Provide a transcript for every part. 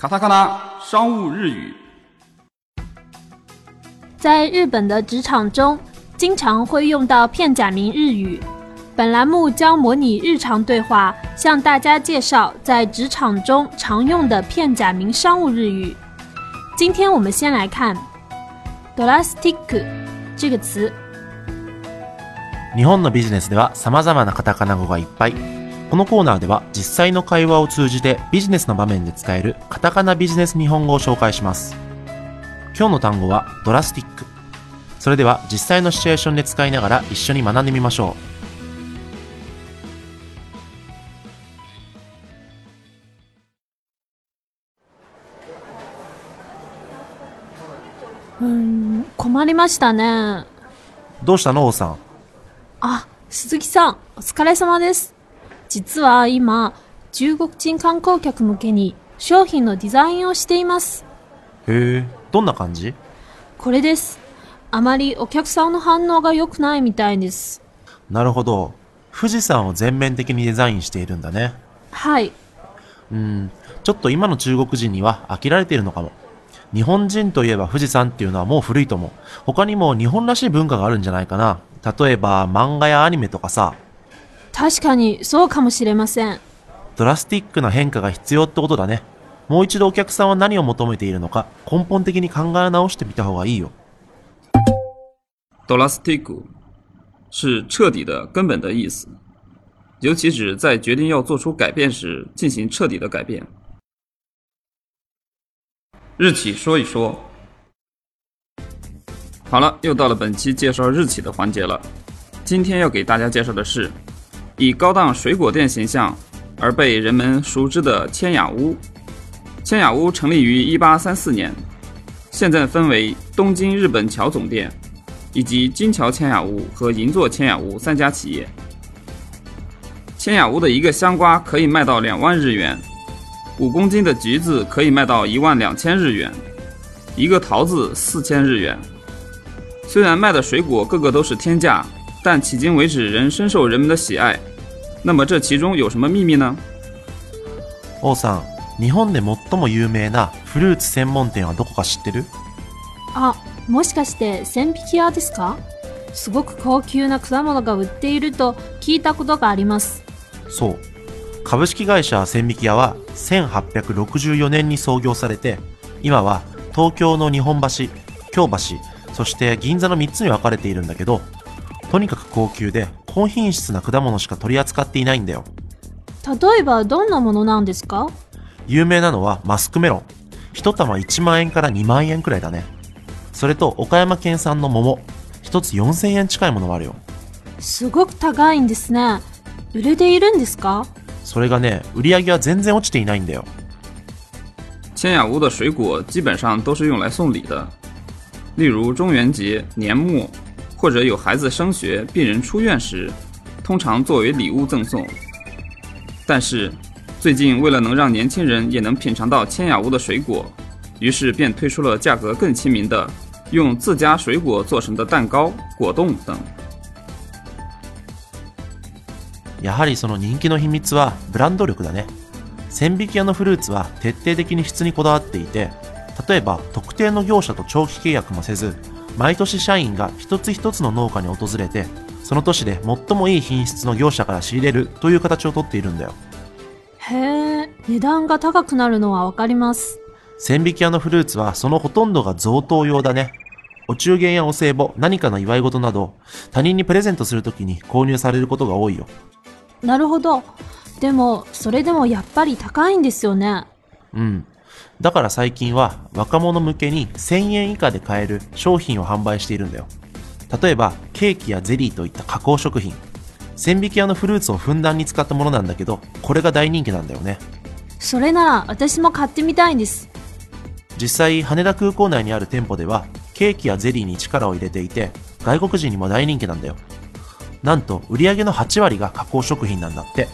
卡塔卡拉商务日语，在日本的职场中，经常会用到片假名日语。本栏目将模拟日常对话，向大家介绍在职场中常用的片假名商务日语。今天我们先来看 d o l a s t i c 这个词。日本のビジネスではさまざまなカタカナ語がいっぱい。このコーナーでは実際の会話を通じてビジネスの場面で使えるカタカナビジネス日本語を紹介します。今日の単語はドラスティック。それでは実際のシチュエーションで使いながら一緒に学んでみましょう。うん、困りましたね。どうしたの、王さん。あ、鈴木さん、お疲れ様です。実は今、中国人観光客向けに商品のデザインをしています。へえ、どんな感じこれです。あまりお客さんの反応が良くないみたいです。なるほど。富士山を全面的にデザインしているんだね。はい。うん、ちょっと今の中国人には飽きられているのかも。日本人といえば富士山っていうのはもう古いと思う。他にも日本らしい文化があるんじゃないかな。例えば漫画やアニメとかさ。確かにそうかもしれません。ドラスティックな変化が必要ってことだね。もう一度お客さんは何を求めているのか根本的に考え直してみた方がいいよ。ドラスティック是彻底的根本的意思，尤其指在决定要做出改变时进行彻底的改变。日企说一说。好了，又到了本期介绍日企的环节了。今天要给大家介绍的是以高档水果店形象而被人们熟知的千雅屋，千雅屋成立于1834年，现在分为东京日本桥总店，以及金桥千雅屋和银座千雅屋三家企业。千雅屋的一个香瓜可以卖到两万日元，五公斤的橘子可以卖到一万两千日元，一个桃子四千日元。虽然卖的水果个个都是天价。但迄今为止仍深受人们的喜爱。那么这其中有什么秘密呢？王さん、日本で最も有名なフルーツ専門店はどこか知ってる？あ、もしかして千匹屋ですか？すごく高級な果物が売っていると聞いたことがあります。そう。株式会社千匹屋は1864年に創業されて、今は東京の日本橋、京橋、そして銀座の3つに分かれているんだけど、とにかく高級で高品質な果物しか取り扱っていないんだよ例えばどんなものなんですか有名なのはマスクメロン1玉1万円から2万円くらいだねそれと岡山県産の桃1つ4000円近いものもあるよすごく高いんですね売れているんですかそれがね売り上げは全然落ちていないんだよ千雅屋的水果基本上都是用来送礼的，例如中元节、年末、或者有孩子升学、病人出院时，通常作为礼物赠送。但是，最近为了能让年轻人也能品尝到千雅屋的水果，于是便推出了价格更亲民的用自家水果做成的蛋糕、果冻等。やはりその人気の秘密はブランド力だね。千ビキのフルーツは徹底的に質にこだわっていて、例えば特定の業者と長期契約もせず。毎年社員が一つ一つの農家に訪れて、その年で最もいい品質の業者から仕入れるという形をとっているんだよ。へえ、値段が高くなるのはわかります。千引屋のフルーツはそのほとんどが贈答用だね。お中元やお歳暮、何かの祝い事など、他人にプレゼントするときに購入されることが多いよ。なるほど。でも、それでもやっぱり高いんですよね。うん。だから最近は若者向けに1000円以下で買える商品を販売しているんだよ。例えばケーキやゼリーといった加工食品。千引き屋のフルーツをふんだんに使ったものなんだけど、これが大人気なんだよね。それなら私も買ってみたいんです。実際羽田空港内にある店舗ではケーキやゼリーに力を入れていて外国人にも大人気なんだよ。なんと売り上げの8割が加工食品なんだって。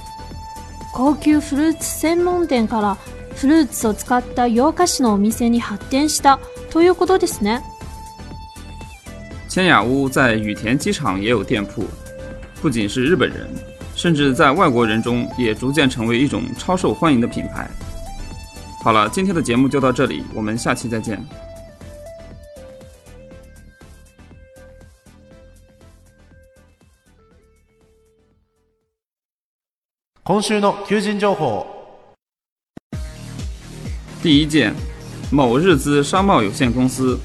高級フルーツ専門店からフルーツを使った洋菓子のお店に発展したということですね。千雅屋在羽田机场也有店铺，不仅是日本人，甚至在外国人中也逐渐成为一种超受欢迎的品牌。好了，今天的节目就到这里，我们下期再见。今週の求人情報。第一件，某日资商贸有限公司，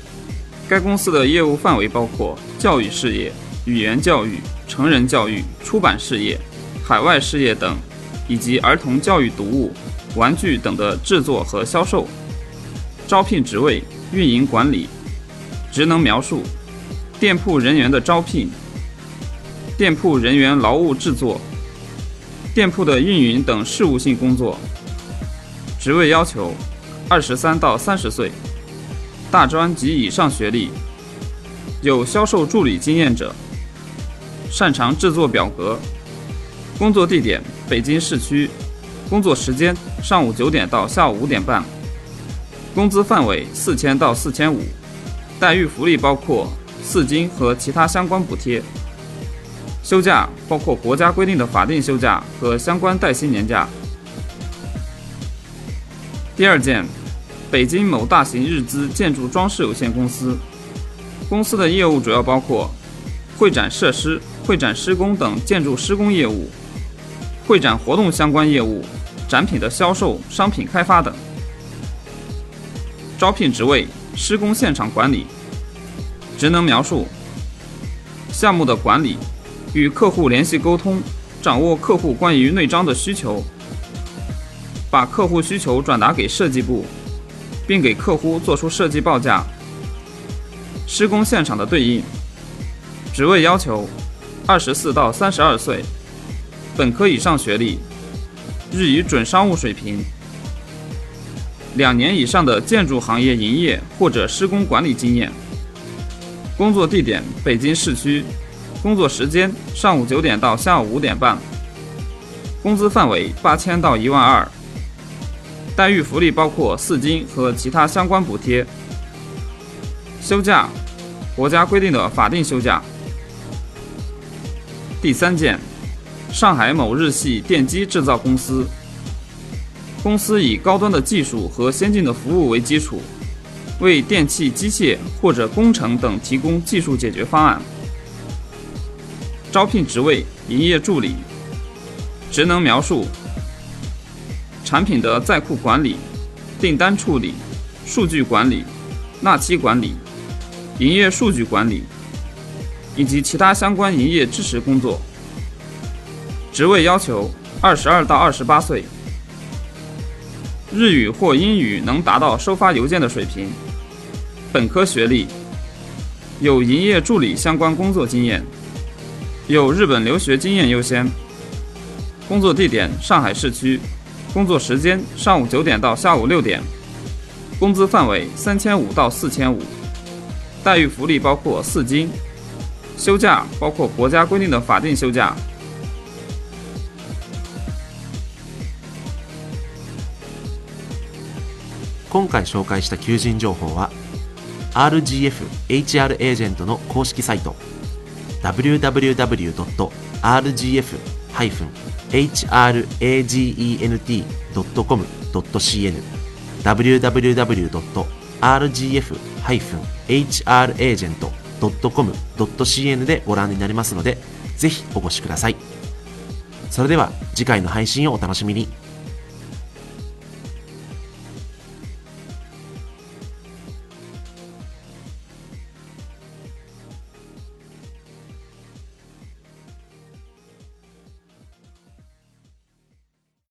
该公司的业务范围包括教育事业、语言教育、成人教育、出版事业、海外事业等，以及儿童教育读物、玩具等的制作和销售。招聘职位：运营管理。职能描述：店铺人员的招聘、店铺人员劳务制作、店铺的运营等事务性工作。职位要求：二十三到三十岁，大专及以上学历，有销售助理经验者，擅长制作表格，工作地点北京市区，工作时间上午九点到下午五点半，工资范围四千到四千五，待遇福利包括四金和其他相关补贴，休假包括国家规定的法定休假和相关带薪年假。第二件。北京某大型日资建筑装饰有限公司，公司的业务主要包括会展设施、会展施工等建筑施工业务，会展活动相关业务，展品的销售、商品开发等。招聘职位：施工现场管理。职能描述：项目的管理，与客户联系沟通，掌握客户关于内装的需求，把客户需求转达给设计部。并给客户做出设计报价，施工现场的对应。职位要求：二十四到三十二岁，本科以上学历，日语准商务水平，两年以上的建筑行业营业或者施工管理经验。工作地点：北京市区。工作时间：上午九点到下午五点半。工资范围：八千到一万二。待遇福利包括四金和其他相关补贴、休假，国家规定的法定休假。第三件，上海某日系电机制造公司，公司以高端的技术和先进的服务为基础，为电气、机械或者工程等提供技术解决方案。招聘职位：营业助理，职能描述。产品的在库管理、订单处理、数据管理、纳期管理、营业数据管理以及其他相关营业支持工作。职位要求：二十二到二十八岁，日语或英语能达到收发邮件的水平，本科学历，有营业助理相关工作经验，有日本留学经验优先。工作地点：上海市区。工作时间上午九点到下午六点，工资范围三千五到四千五，待遇福利包括四金，休假包括国家规定的法定休假。今回紹介した求人情報は、RGF HR Agent の公式サイト www.rgf。www-ragent.com.cn www.rgf-hragent.com.cn でご覧になりますので、ぜひお越しください。それでは次回の配信をお楽しみに。